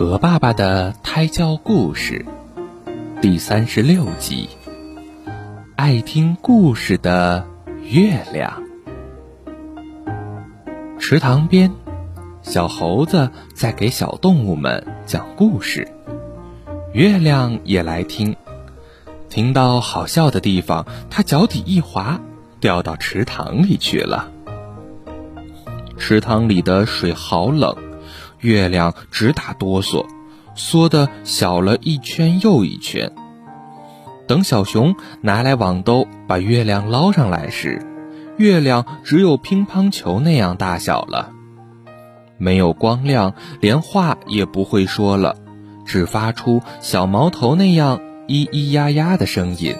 和爸爸的胎教故事第三十六集：爱听故事的月亮。池塘边，小猴子在给小动物们讲故事，月亮也来听。听到好笑的地方，它脚底一滑，掉到池塘里去了。池塘里的水好冷。月亮直打哆嗦，缩得小了一圈又一圈。等小熊拿来网兜把月亮捞上来时，月亮只有乒乓球那样大小了，没有光亮，连话也不会说了，只发出小毛头那样咿咿呀呀的声音。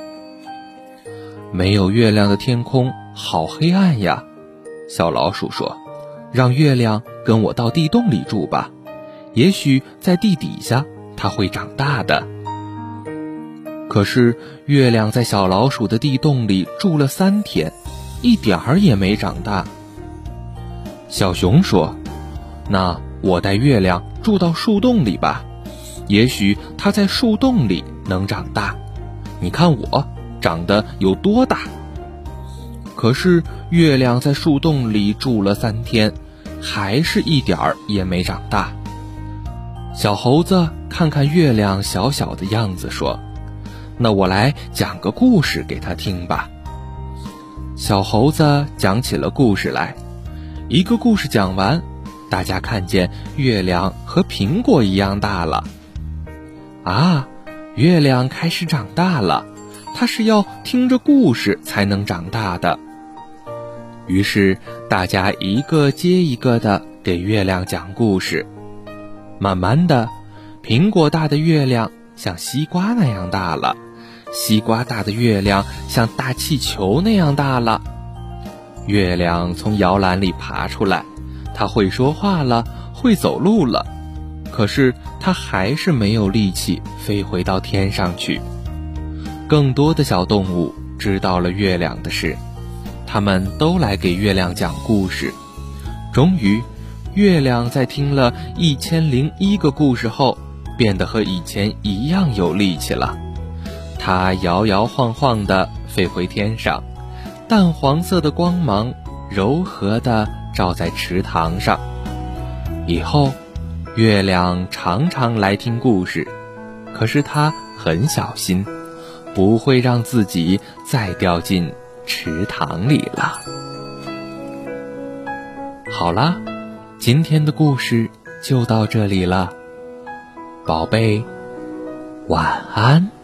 没有月亮的天空好黑暗呀，小老鼠说。让月亮跟我到地洞里住吧，也许在地底下它会长大的。可是月亮在小老鼠的地洞里住了三天，一点儿也没长大。小熊说：“那我带月亮住到树洞里吧，也许它在树洞里能长大。你看我长得有多大。”可是月亮在树洞里住了三天，还是一点儿也没长大。小猴子看看月亮小小的样子，说：“那我来讲个故事给他听吧。”小猴子讲起了故事来。一个故事讲完，大家看见月亮和苹果一样大了。啊，月亮开始长大了，它是要听着故事才能长大的。于是，大家一个接一个的给月亮讲故事。慢慢的，苹果大的月亮像西瓜那样大了，西瓜大的月亮像大气球那样大了。月亮从摇篮里爬出来，它会说话了，会走路了，可是它还是没有力气飞回到天上去。更多的小动物知道了月亮的事。他们都来给月亮讲故事。终于，月亮在听了一千零一个故事后，变得和以前一样有力气了。它摇摇晃晃地飞回天上，淡黄色的光芒柔和地照在池塘上。以后，月亮常常来听故事，可是它很小心，不会让自己再掉进。池塘里了。好啦，今天的故事就到这里了，宝贝，晚安。